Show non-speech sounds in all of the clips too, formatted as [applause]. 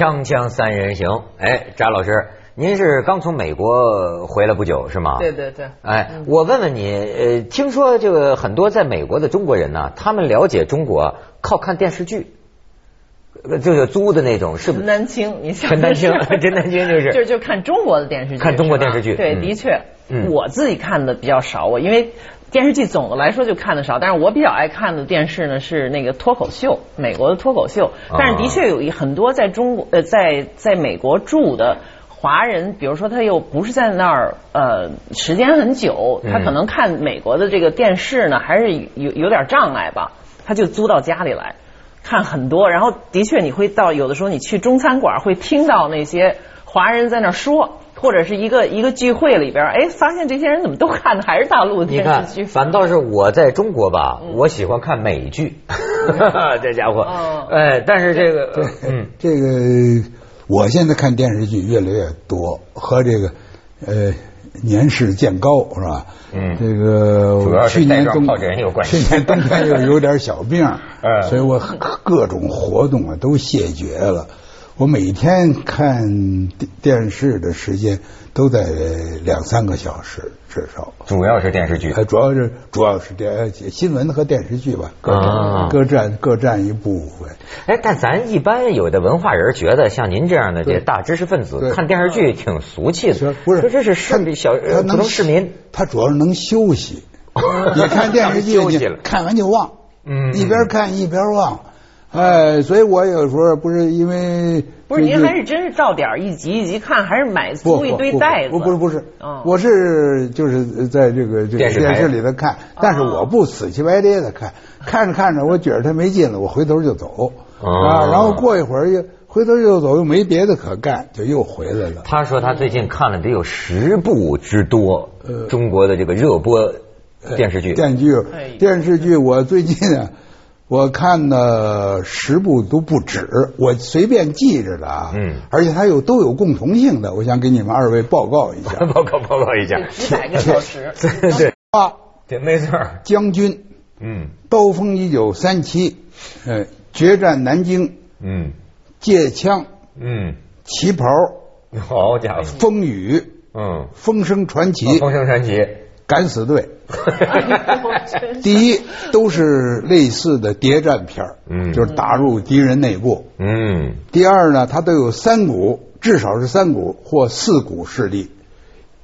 锵锵三人行，哎，张老师，您是刚从美国回来不久是吗？对对对。哎，我问问你，呃，听说这个很多在美国的中国人呢，他们了解中国靠看电视剧，呃就是租的那种，是不？陈是？丹青，你想陈丹青，[laughs] 陈丹青就是。[laughs] 就就看中国的电视剧，看中国电视剧对，嗯。的确。嗯，我自己看的比较少，我因为。电视剧总的来说就看的少，但是我比较爱看的电视呢是那个脱口秀，美国的脱口秀。啊但是的确有一很多在中国呃在在美国住的华人，比如说他又不是在那儿呃时间很久，他嗯可能看美国的这个电视呢还是有有点障碍吧，他就租到家里来。看很多，然后的确你会到有的时候你去中餐馆会听到那些华人在那儿说，或者是一个一个聚会里边，哎，发现这些人怎么都看的还是大陆的你看电视剧，，反倒是我在中国吧，我喜欢看美剧，[laughs] 这家伙。哦，哎，但是这个，嗯，这个我现在看电视剧越来越多，和这个呃年事渐高是吧？嗯。这个主要是带状去年冬有关系。去年冬天又有点小病，[laughs] 嗯。所以我各种活动啊都谢绝了。我每天看电电视的时间都在两三个小时至少。主要是电视剧。呃，主要是主要是电新闻和电视剧吧，各各占各占一部分。哎，但咱一般有的文化人觉得，像您这样的这大知识分子看电视剧挺俗气的是，不是？说这是市他小呃普通市民。他主要是能休息。[laughs] 你看电视剧，休息了你看完就忘，嗯一边看一边忘。哎，所以我有时候不是因为不是您还是真是照点儿一集一集看，还是买不租一堆袋子？不不是不是嗯，我是就是在这个这个电视电视里头看，但是我不死气白咧的看，看着看着我觉着他没劲了，我回头就走哦啊，然后过一会儿又回头又走，又没别的可干，就又回来了。他说他最近看了得有十部之多，呃中国的这个热播电视剧。电视剧哎，电视剧，我最近啊，我看了十部都不止，我随便记着的啊。嗯而且它有都有共同性的，我想给你们二位报告一下。[laughs] 报告报告一下。几百个小时。[laughs] 对对啊，对，没错。将军，嗯刀锋一九三七，嗯，决战南京，嗯借枪，嗯，旗袍，好家伙。风雨，嗯，风声传奇，风声传奇。敢死队。[laughs] 第一都是类似的谍战片儿嗯就是打入敌人内部。嗯第二呢，它都有三股，至少是三股或四股势力。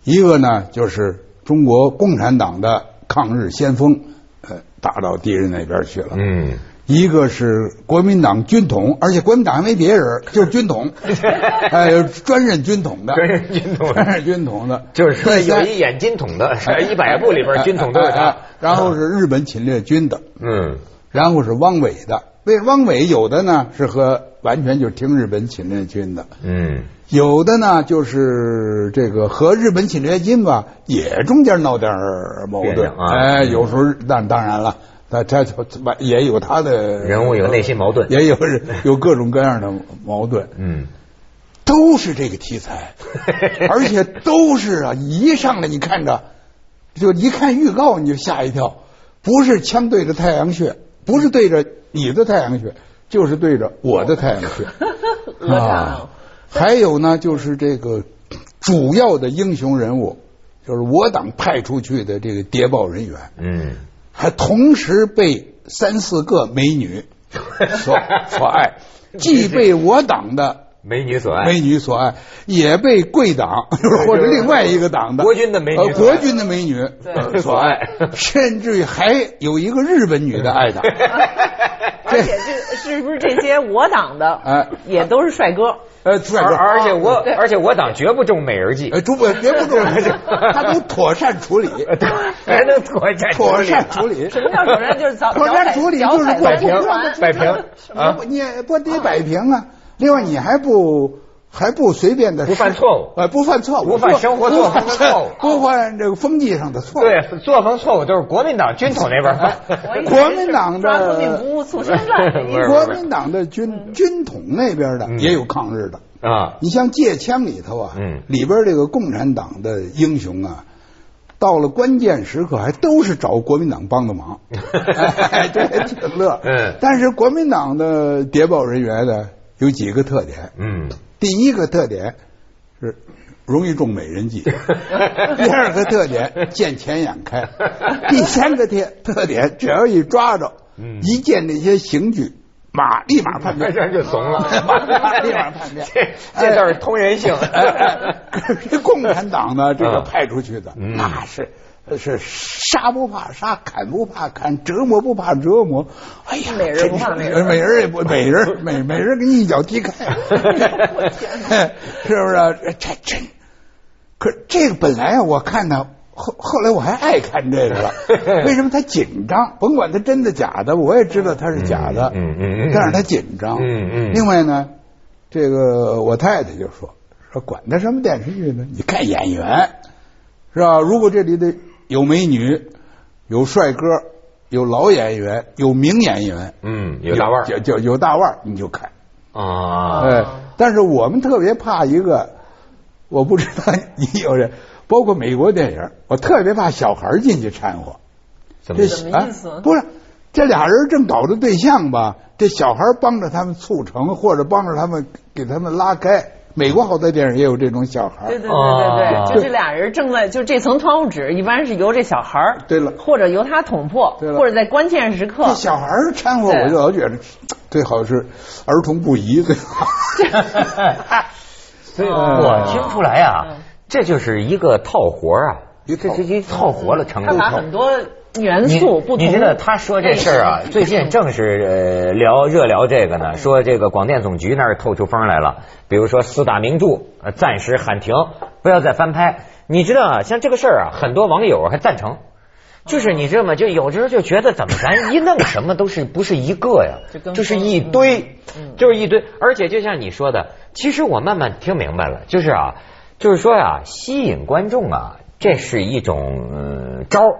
一个呢，就是中国共产党的抗日先锋，呃，打到敌人那边去了。嗯。一个是国民党军统，而且国民党还没别人，就是军统，[laughs] 哎，有专任军统的，专任军统的。专任军统的，就是说有一演军统的，一百部里边军统都有他。哎。然后是日本侵略军的，嗯。然后是汪伪的。为汪伪有的呢是和完全就是听日本侵略军的，嗯。有的呢就是这个和日本侵略军吧，也中间闹点矛盾。啊。哎，有时候当当然了，他他他也有他的人物有内心矛盾。也有有各种各样的矛盾，嗯，都是这个题材，而且都是啊，一上来你看着，就一看预告你就吓一跳，不是枪对着太阳穴，不是对着你的太阳穴，就是对着我的太阳穴。[laughs] 啊，还有呢，就是这个主要的英雄人物，就是我党派出去的这个谍报人员，嗯，还同时被三四个美女 [laughs] 所所爱，既被我党的美女所爱，美女所爱，也被贵党 [laughs] 或者另外一个党的国军的美女呃国军的美女 [laughs] 所爱，甚至于还有一个日本女的爱他。而且这是不是这些我党的，哎。也都是帅哥？呃，帅而哥，而且我对而且我党绝不中美人计，呃，绝不绝不重视，他能妥善处理，还能妥善妥善处理。什么叫妥善就是早妥善处理就是不摆平不摆平啊不你也不得摆平啊。另外，你还不还不随便的不犯错误。呃，不犯错误，不犯生活作风的错误。不犯这个风气上的错误。对，作风错误都是国民党军统那边犯。[laughs] 国民党的国民党的军军统那边的嗯。也有抗日的。啊，你像借枪里头啊，嗯。里边这个共产党的英雄啊，到了关键时刻还都是找国民党帮的忙，[laughs] 哎这挺乐。嗯。但是国民党的谍报人员呢，有几个特点。嗯，第一个特点是容易中美人计，[laughs] 第二个特点见钱眼开，第三个特特点只要一抓着，嗯。一见那些刑具，[laughs] 马立马叛变，[laughs] 这就怂了马立马叛变。这这倒是通人性。哎哎 [laughs] 可是共产党呢，这个嗯派出去的嗯那是。是杀不怕杀，砍不怕砍，折磨不怕折磨。哎呀，美人不怕美人美人也不美人，美美人给你一脚踢开，是不是？这真，可这个本来啊，我看他后后来我还爱看这个了。[laughs] 为什么他紧张？甭管他真的假的，我也知道他是假的。嗯嗯嗯嗯但是他紧张。嗯嗯另外呢，这个我太太就说说管他什么电视剧呢？你看演员是吧？如果这里的有美女、有帅哥、有老演员、有名演员，嗯，有大腕儿有有有大腕儿，你就看。啊。哎，但是我们特别怕一个，我不知道你有人，包括美国电影，我特别怕小孩进去掺和。这怎么怎么意思啊？不是，这俩人正搞着对象吧？这小孩帮着他们促成，或者帮着他们给他们拉开。美国好多电影也有这种小孩。对对对啊对对，就这俩人正在就这层窗户纸，一般是由这小孩儿对了或者由他捅破，对了或者在关键时刻这，小孩掺和，我就老觉得最好是儿童不宜最好。[laughs] [laughs] 所以哦我听出来啊嗯，这就是一个套活啊，一套这是一套活了成他把。很多元素不同。你知道他说这事儿啊，最近正是呃聊热聊这个呢，说这个广电总局那儿透出风来了，比如说四大名著呃暂时喊停，不要再翻拍。你知道啊，像这个事儿啊，很多网友还赞成。就是你知道吗？就有时候就觉得怎么咱一弄什么都是不是一个呀就，是一堆嗯，就是一堆。而且就像你说的，其实我慢慢听明白了，就是啊，就是说呀、吸引观众啊，这是一种、招儿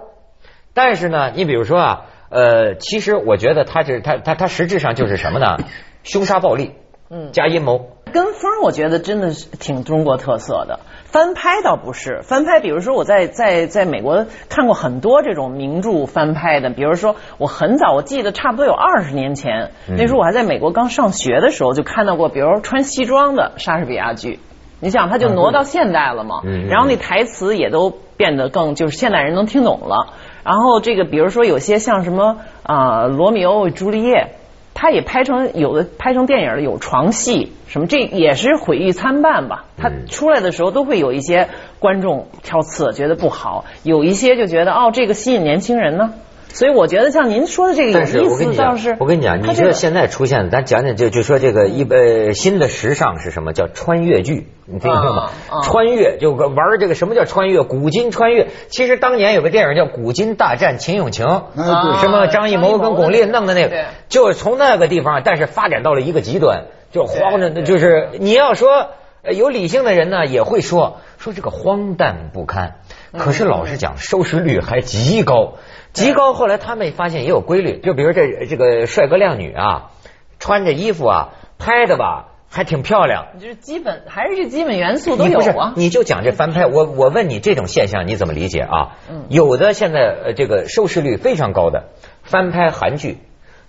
但是呢，你比如说啊，呃，其实我觉得他是他他他实质上就是什么呢？凶杀暴力，嗯加阴谋。跟风，我觉得真的是挺中国特色的。翻拍倒不是翻拍，比如说我在在在美国看过很多这种名著翻拍的，比如说我很早，我记得差不多有二十年前，嗯那时候我还在美国刚上学的时候，就看到过，比如穿西装的莎士比亚剧。你想，他就挪到现代了嘛，然后那台词也都变得更就是现代人能听懂了。然后这个比如说有些像什么啊、罗密欧与朱丽叶，他也拍成有的拍成电影了，有床戏什么，这也是毁誉参半吧。他嗯出来的时候都会有一些观众挑刺，觉得不好；有一些就觉得哦，这个吸引年轻人呢。所以我觉得像您说的这个我跟你讲思倒是，，我跟你讲，你说现在出现的，咱讲讲就就说这个一呃新的时尚是什么？叫穿越剧，你听过吗啊？啊穿越就玩这个什么叫穿越？古今穿越。其实当年有个电影叫《古今大战秦俑情》，对什么张艺谋跟巩俐弄的那个，就是从那个地方，但是发展到了一个极端，就慌着，就是你要说呃有理性的人呢，也会说说这个荒诞不堪。可是老实讲，收视率还极高，极高。后来他们发现也有规律，就比如这这个帅哥靓女啊，穿着衣服啊，拍的吧还挺漂亮。就是基本还是这基本元素都有你不是啊，。你就讲这翻拍，我我问你这种现象你怎么理解啊？嗯有的现在呃这个收视率非常高的翻拍韩剧，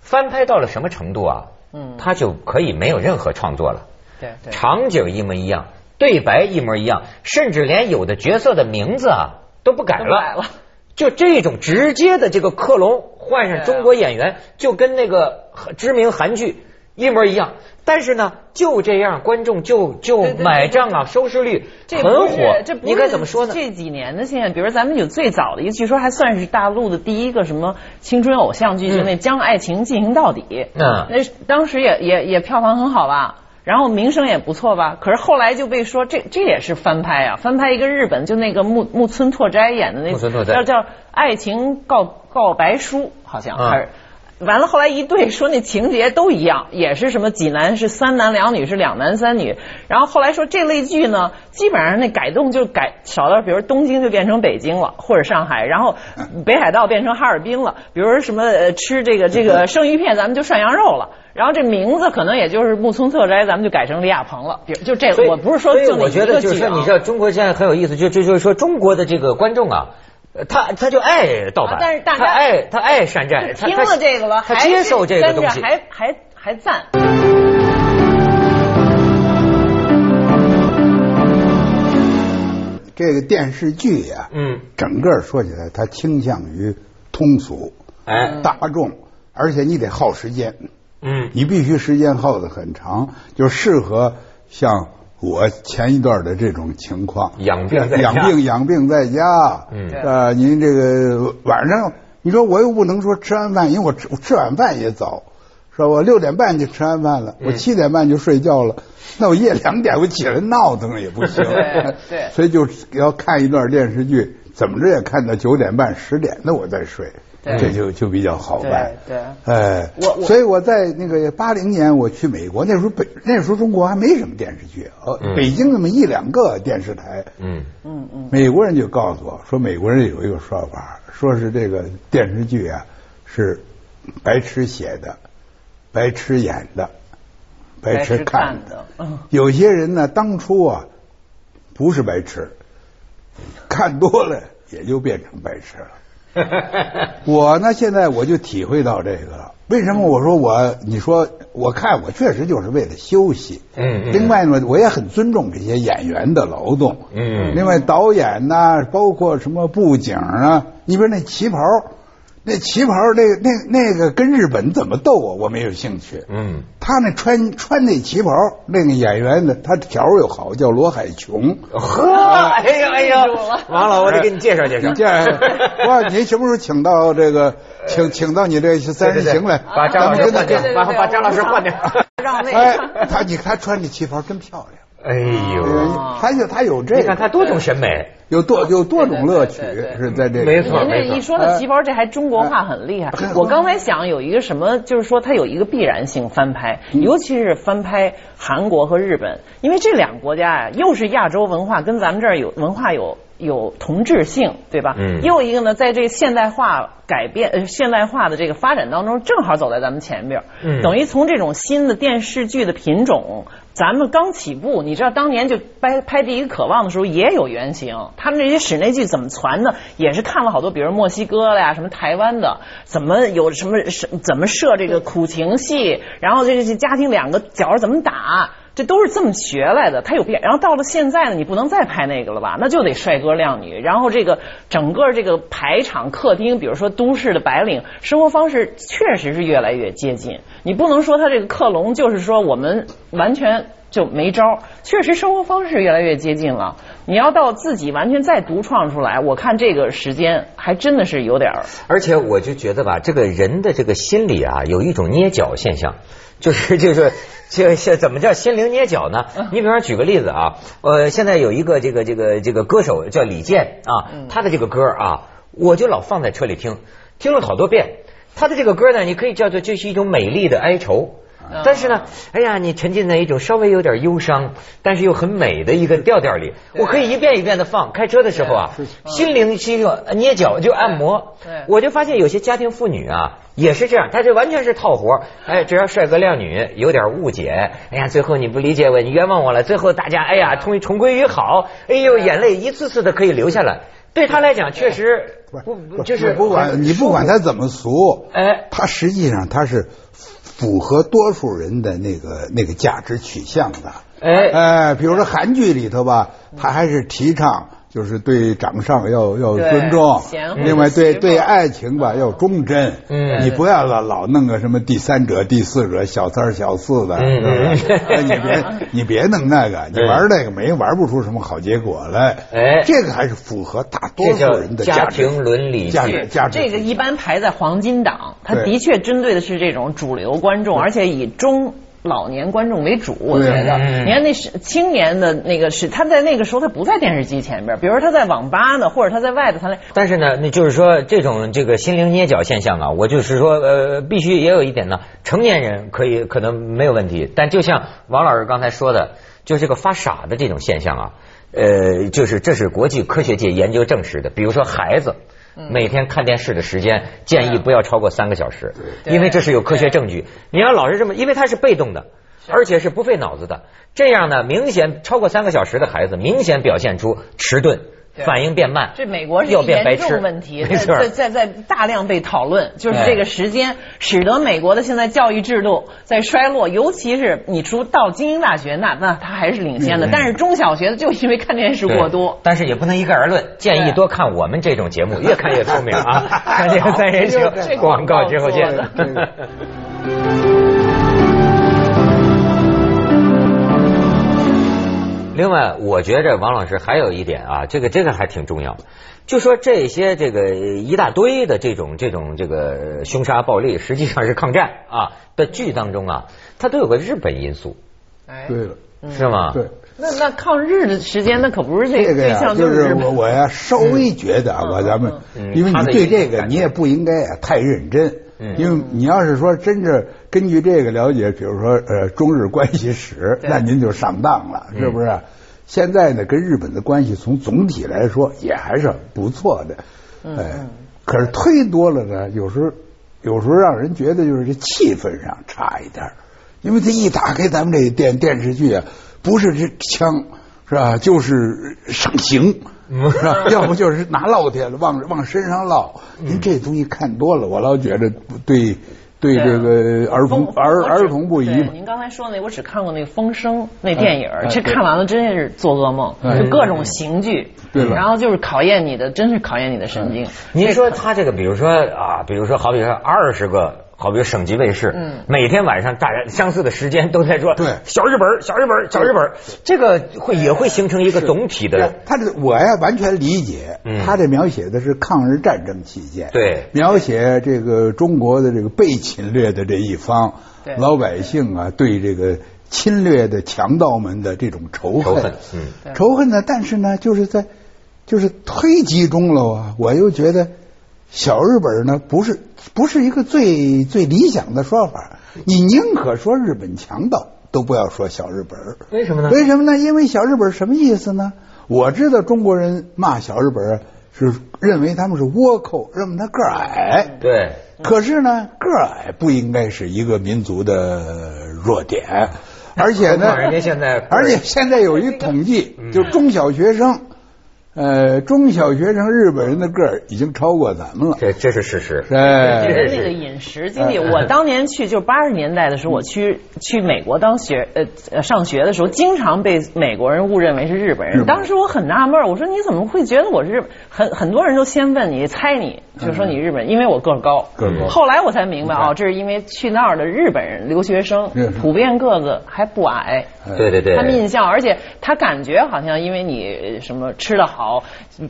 翻拍到了什么程度啊？嗯它就可以没有任何创作了，对对，场景一模一样，对白一模一样，甚至连有的角色的名字啊都不改了。都改了。就这种直接的这个克隆换上中国演员，就跟那个知名韩剧一模一样。但是呢，就这样，观众就就买账啊，收视率这很火这。不你是该怎么说呢？这几年的现象，比如咱们有最早的一个，据说还算是大陆的第一个什么青春偶像剧，嗯就那《将爱情进行到底》。嗯那当时也也也票房很好吧，然后名声也不错吧。可是后来就被说这这也是翻拍啊，翻拍一个日本就那个木木村拓哉演的那木村拓哉叫叫《爱情告告白书》，好像嗯还是。完了，后来一对说那情节都一样，也是什么济南是三男两女是两男三女，然后后来说这类剧呢，基本上那改动就改少到，比如东京就变成北京了，或者上海，然后北海道变成哈尔滨了，比如说什么呃吃这个这个 [laughs] 生鱼片，咱们就涮羊肉了，然后这名字可能也就是木村拓哉咱们就改成李亚鹏了就这个我不是说就我觉得就是说你知道中国现在很有意思就就就是说中国的这个观众啊他他就爱盗版但是大家爱他爱山寨听了这个了他接受这个东西。还还还赞。这个电视剧呀嗯。整个说起来它倾向于通俗哎。大众而且你得耗时间。嗯，你必须时间耗得很长，就适合像我前一段的这种情况，养病在家。养病养病在家，嗯。呃，您这个晚上，你说我又不能说吃完饭，因为我吃我吃晚饭也早，是吧？我六点半就吃完饭了，我嗯七点半就睡觉了，那我夜两点我起来闹腾也不行，对对。[laughs] 所以就要看一段电视剧，怎么着也看到九点半十点那我再睡，对这就就比较好办。对对哎，我我所以我在那个八零年我去美国，那时候北那时候中国还没什么电视剧，呃，嗯北京那么一两个电视台，嗯，嗯嗯，美国人就告诉我说，美国人有一个说法，说是这个电视剧啊是白痴写的，白痴演的，白痴看的。的，嗯，有些人呢，当初啊不是白痴，看多了也就变成白痴了。[laughs] 我呢，现在我就体会到这个了。为什么我说我？你说我看我确实就是为了休息。嗯嗯另外呢，我也很尊重这些演员的劳动。嗯另外导演呐、包括什么布景啊，你比如那旗袍，那旗袍那那那个跟日本怎么斗啊？我没有兴趣。嗯，他那穿穿那旗袍，那个演员呢，他条儿又好，叫罗海琼。呵，哎呀哎呀，王老，我得给你介绍介绍。你这样，[laughs] 哇，您什么时候请到这个，请请到你这三人行来，把张老师换掉把把张老师换掉。[laughs] 让那哎个，他你看他穿这旗袍真漂亮，哎呦，哦他有他有这你看个，他多种审美。有多有多种乐趣是在这，没错您这一说到旗袍，这还中国化很厉害。哎。我刚才想有一个什么，就是说它有一个必然性翻拍，嗯。尤其是翻拍韩国和日本，因为这两个国家呀，又是亚洲文化，跟咱们这儿有文化有有同质性，对吧？嗯又一个呢，在这个现代化改变呃现代化的这个发展当中，正好走在咱们前边儿，嗯等于从这种新的电视剧的品种。咱们刚起步，你知道当年就拍拍第一个《渴望》的时候也有原型，他们这些室内剧怎么传的，也是看了好多，比如墨西哥的呀，什么台湾的，怎么有什么什怎么设这个苦情戏，然后这这家庭两个角怎么打，这都是这么学来的。他有变，然后到了现在呢，你不能再拍那个了吧？那就得帅哥靓女，然后这个整个这个排场客厅，比如说都市的白领生活方式，确实是越来越接近。你不能说他这个克隆就是说我们完全就没招儿，确实生活方式越来越接近了。你要到自己完全再独创出来，我看这个时间还真的是有点儿。而且我就觉得吧，这个人的这个心理啊，有一种捏脚现象，就是就是这这怎么叫心灵捏脚呢？你比方举个例子啊，呃，现在有一个这个这个这个歌手叫李健啊，他的这个歌啊，我就老放在车里听，听了好多遍。他的这个歌呢，你可以叫做就是一种美丽的哀愁。但是呢，哎呀，你沉浸在一种稍微有点忧伤，但是又很美的一个调调里，我可以一遍一遍的放。开车的时候啊，心灵是一种捏脚就按摩对。我就发现有些家庭妇女啊，也是这样，她这完全是套活。哎，只要帅哥靓女有点误解，哎呀，最后你不理解我，你冤枉我了，最后大家哎呀重重归于好，哎呦，眼泪一次次的可以流下来。对他来讲，确实不不就是不管你不管他怎么俗，哎他实际上他是符合多数人的那个那个价值取向的。哎哎，比如说韩剧里头吧，他还是提倡就是对长上要要尊重另外对对爱情吧要忠贞。嗯。你不要老老弄个什么第三者、第四者、小三儿小四的，[laughs] 你别你别弄那个，你玩那个没玩不出什么好结果来。哎。这个还是符合大多数人的家庭伦理价剧值价值。这个一般排在黄金档，它的确针对的是这种主流观众，而且以中。老年观众为主，我觉得，嗯你看那是青年的那个是他在那个时候他不在电视机前边，比如说他在网吧呢，或者他在外头，他那但是呢，那就是说这种这个心灵捏脚现象啊，我就是说呃，必须也有一点呢，成年人可以可能没有问题，但就像王老师刚才说的，就这个发傻的这种现象啊，呃，就是这是国际科学界研究证实的，比如说孩子。每天看电视的时间建议不要超过三个小时，因为这是有科学证据。你要老是这么，因为它是被动的，而且是不费脑子的，这样呢，明显超过三个小时的孩子明显表现出迟钝。对。反应变慢，这美国是要变白严痴重问题，在在在大量被讨论，就是哎这个时间使得美国的现在教育制度在衰落，尤其是你出到精英大学，那那它还是领先的，嗯。但是中小学的就因为看电视过多。但是也不能一概而论，建议多看我们这种节目，越看越聪明啊！[laughs] 看这个三人行广告之后见 [laughs] 另外，我觉着王老师还有一点啊，这个这个还挺重要，就说这些这个一大堆的这种这种这个凶杀暴力，实际上是抗战啊的剧当中啊，它都有个日本因素，哎。对了，是吗？对。那那抗日的时间，那可不是这这个呀，对象就是我我呀稍微觉得啊，咱们嗯，因为你对这个你也不应该啊太认真，嗯。因为你要是说真是根据这个了解，比如说呃中日关系史，那您就上当了，是不是？现在呢，跟日本的关系从总体来说也还是不错的，哎，可是忒多了呢，有时候有时候让人觉得就是这气氛上差一点儿。因为他一打开咱们这电电视剧啊，不是这枪是吧，就是上刑。是吧？要不就是拿烙铁了，往往身上烙。您这东西看多了，我老觉得对，对这个儿童儿儿童不宜您刚才说那，我只看过那个《风声》那电影这看完了真是做噩梦，哎就各种刑具，对了然后就是考验你的，真是考验你的神经。您说他这个，比如说啊，比如说好比说二十个，好比省级卫视，嗯。每天晚上大家相似的时间都在说，对。小日本，小日本，小日本，这个会也会形成一个总体的，他这我呀完全理解嗯，他这描写的是抗日战争期间，对。描写这个中国的这个被侵略的这一方对老百姓啊，对这个侵略的强盗们的这种仇仇恨恨，嗯。对。仇恨呢，但是呢，就是在就是忒集中了啊，我又觉得小日本呢不是不是一个最最理想的说法，你宁可说日本强盗，都不要说小日本。为什么呢？为什么呢？因为小日本什么意思呢？我知道中国人骂小日本啊是认为他们是倭寇，认为他个儿矮。对，可是呢，个儿矮不应该是一个民族的弱点，[laughs] 而且呢人家现在而且现在有一统计嗯，就中小学生，呃，中小学生日本人的个儿已经超过咱们了。这这是事实，哎这是人那个饮食经济，嗯我当年去就八十年代的时候，我去去美国当学呃呃上学的时候，经常被美国人误认为是日本人。当时我很纳闷，我说你怎么会觉得我是日本？很很多人都先问你猜你，就说你日本，因为我个儿高。个儿高后来我才明白你看哦，这是因为去那儿的日本人留学生普遍个子还不矮。对对对，他们印象，而且他感觉好像因为你什么吃的好，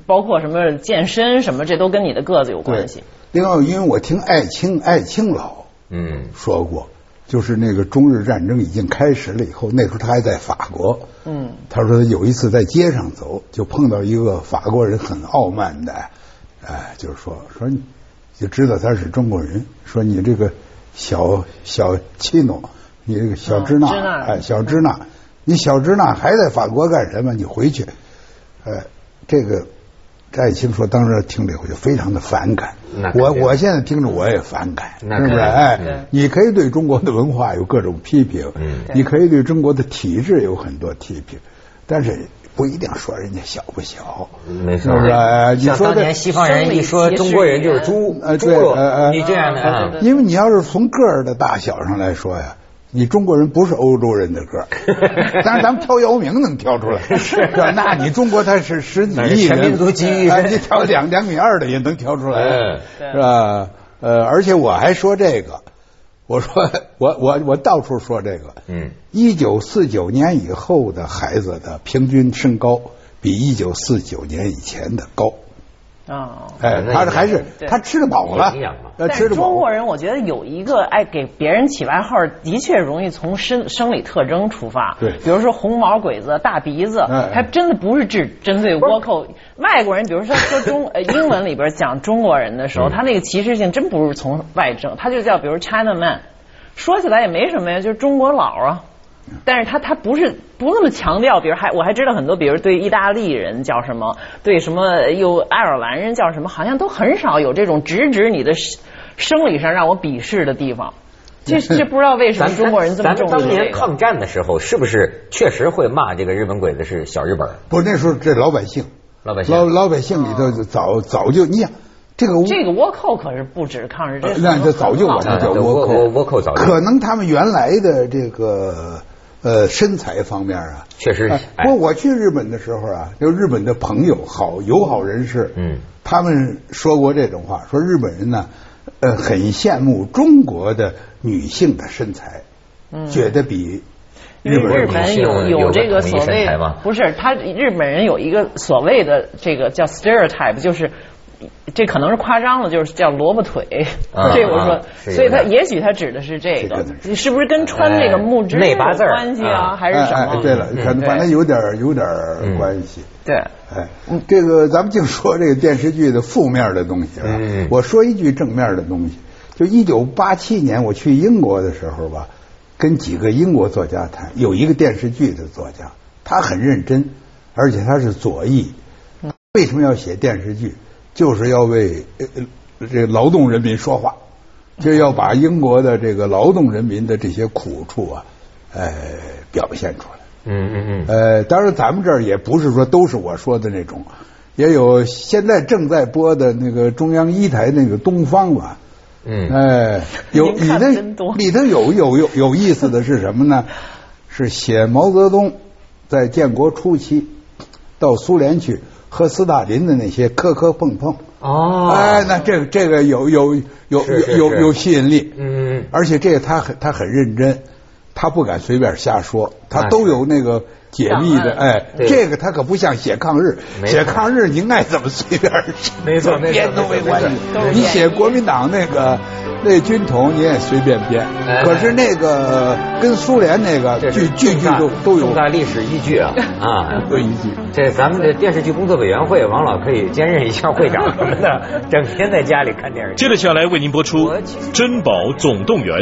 包括什么健身什么，这都跟你的个子有关系。。另外，因为我听艾青艾青老嗯说过，就是那个中日战争已经开始了以后，那时候他还在法国。嗯，他说有一次在街上走，就碰到一个法国人很傲慢的，哎，就是说说你就知道他是中国人，说你这个小小气诺，你这个小支那，哎，小支那，你小支那还在法国干什么？你回去，哎，这个。张爱卿说：“当时听这回就非常的反感我我现在听着我也反感，是不是？哎，你可以对中国的文化有各种批评，嗯你可以对中国的体制有很多批评，但是不一定说人家小不小，没错是不是？哎你说当年西方人一说中国人就是猪呃对猪呃呃，你这样的因为你要是从个儿的大小上来说呀。你中国人不是欧洲人的个儿，但是咱们挑姚明能挑出来，是吧？那你中国他是十几亿人，全民族集于一身哎你挑两两米二的也能挑出来，嗯是吧？呃，而且我还说这个，我说我我我到处说这个，嗯，一九四九年以后的孩子的平均身高比一九四九年以前的高。哦。哎，他还是对他吃得饱了营养嘛，呃，但是吃得饱。中国人，我觉得有一个爱给别人起外号，的确容易从生生理特征出发。对比如说红毛鬼子、大鼻子，还真的不是只针对倭寇。外国人，比如说说中 [laughs] 呃英文里边讲中国人的时候，嗯他那个歧视性真不是从外政，他就叫比如 China man，说起来也没什么呀，就是中国佬啊。但是他他不是不那么强调，比如还我还知道很多，比如对意大利人叫什么，对什么又爱尔兰人叫什么，好像都很少有这种直指你的生生理上让我鄙视的地方。这这不知道为什么中国人这么咱们当重视这个。年抗战的时候，是不是确实会骂这个日本鬼子是小日本？不，那时候这老百姓，老百姓老老百姓里头早早就你想这个这个倭寇可是不止抗日，这是那这早就管它叫倭寇倭倭寇早就可能他们原来的这个呃身材方面啊，确实哎哎。不过我去日本的时候啊，就日本的朋友好友好人士，嗯，他们说过这种话，说日本人呢，呃，很羡慕中国的女性的身材，觉得比日本人日本有有有这个所谓身材吗？不是他日本人有一个所谓的这个叫 stereotype，就是这可能是夸张了，就是叫萝卜腿。啊 [laughs] 这我说啊，所以他也许他指的是这个你，是不是跟穿这个木质有内八字关系啊啊，还是什么？对了，可能反正有点有点嗯关系。对，哎，这个咱们净说这个电视剧的负面的东西啊。嗯我说一句正面的东西，就一九八七年我去英国的时候吧，跟几个英国作家谈，有一个电视剧的作家，他很认真，而且他是左翼。为什么要写电视剧？就是要为呃呃这劳动人民说话，就要把英国的这个劳动人民的这些苦处啊，呃，表现出来。嗯嗯嗯，呃，当然咱们这儿也不是说都是我说的那种，也有现在正在播的那个中央一台那个东方吧。嗯哎，有里头里头有有有有意思的是什么呢？[laughs] 是写毛泽东在建国初期到苏联去和斯大林的那些磕磕碰碰。哦，哎，那这个这个有有有有有吸引力。嗯而且这个他很他很认真，他不敢随便瞎说，他都有那个解密的。哎，这个他可不像写抗日，写抗日您爱怎么随便，[laughs] [laughs] 没错没错编都没关系。你写国民党那个那军统你也随便编哎，可是那个跟苏联那个句句句都都有重大历史依据啊 [laughs] 啊！都依据。这咱们的电视剧工作委员会，王老可以兼任一下会长什么的，整天在家里看电视剧。接着下来为您播出《珍宝总动员》。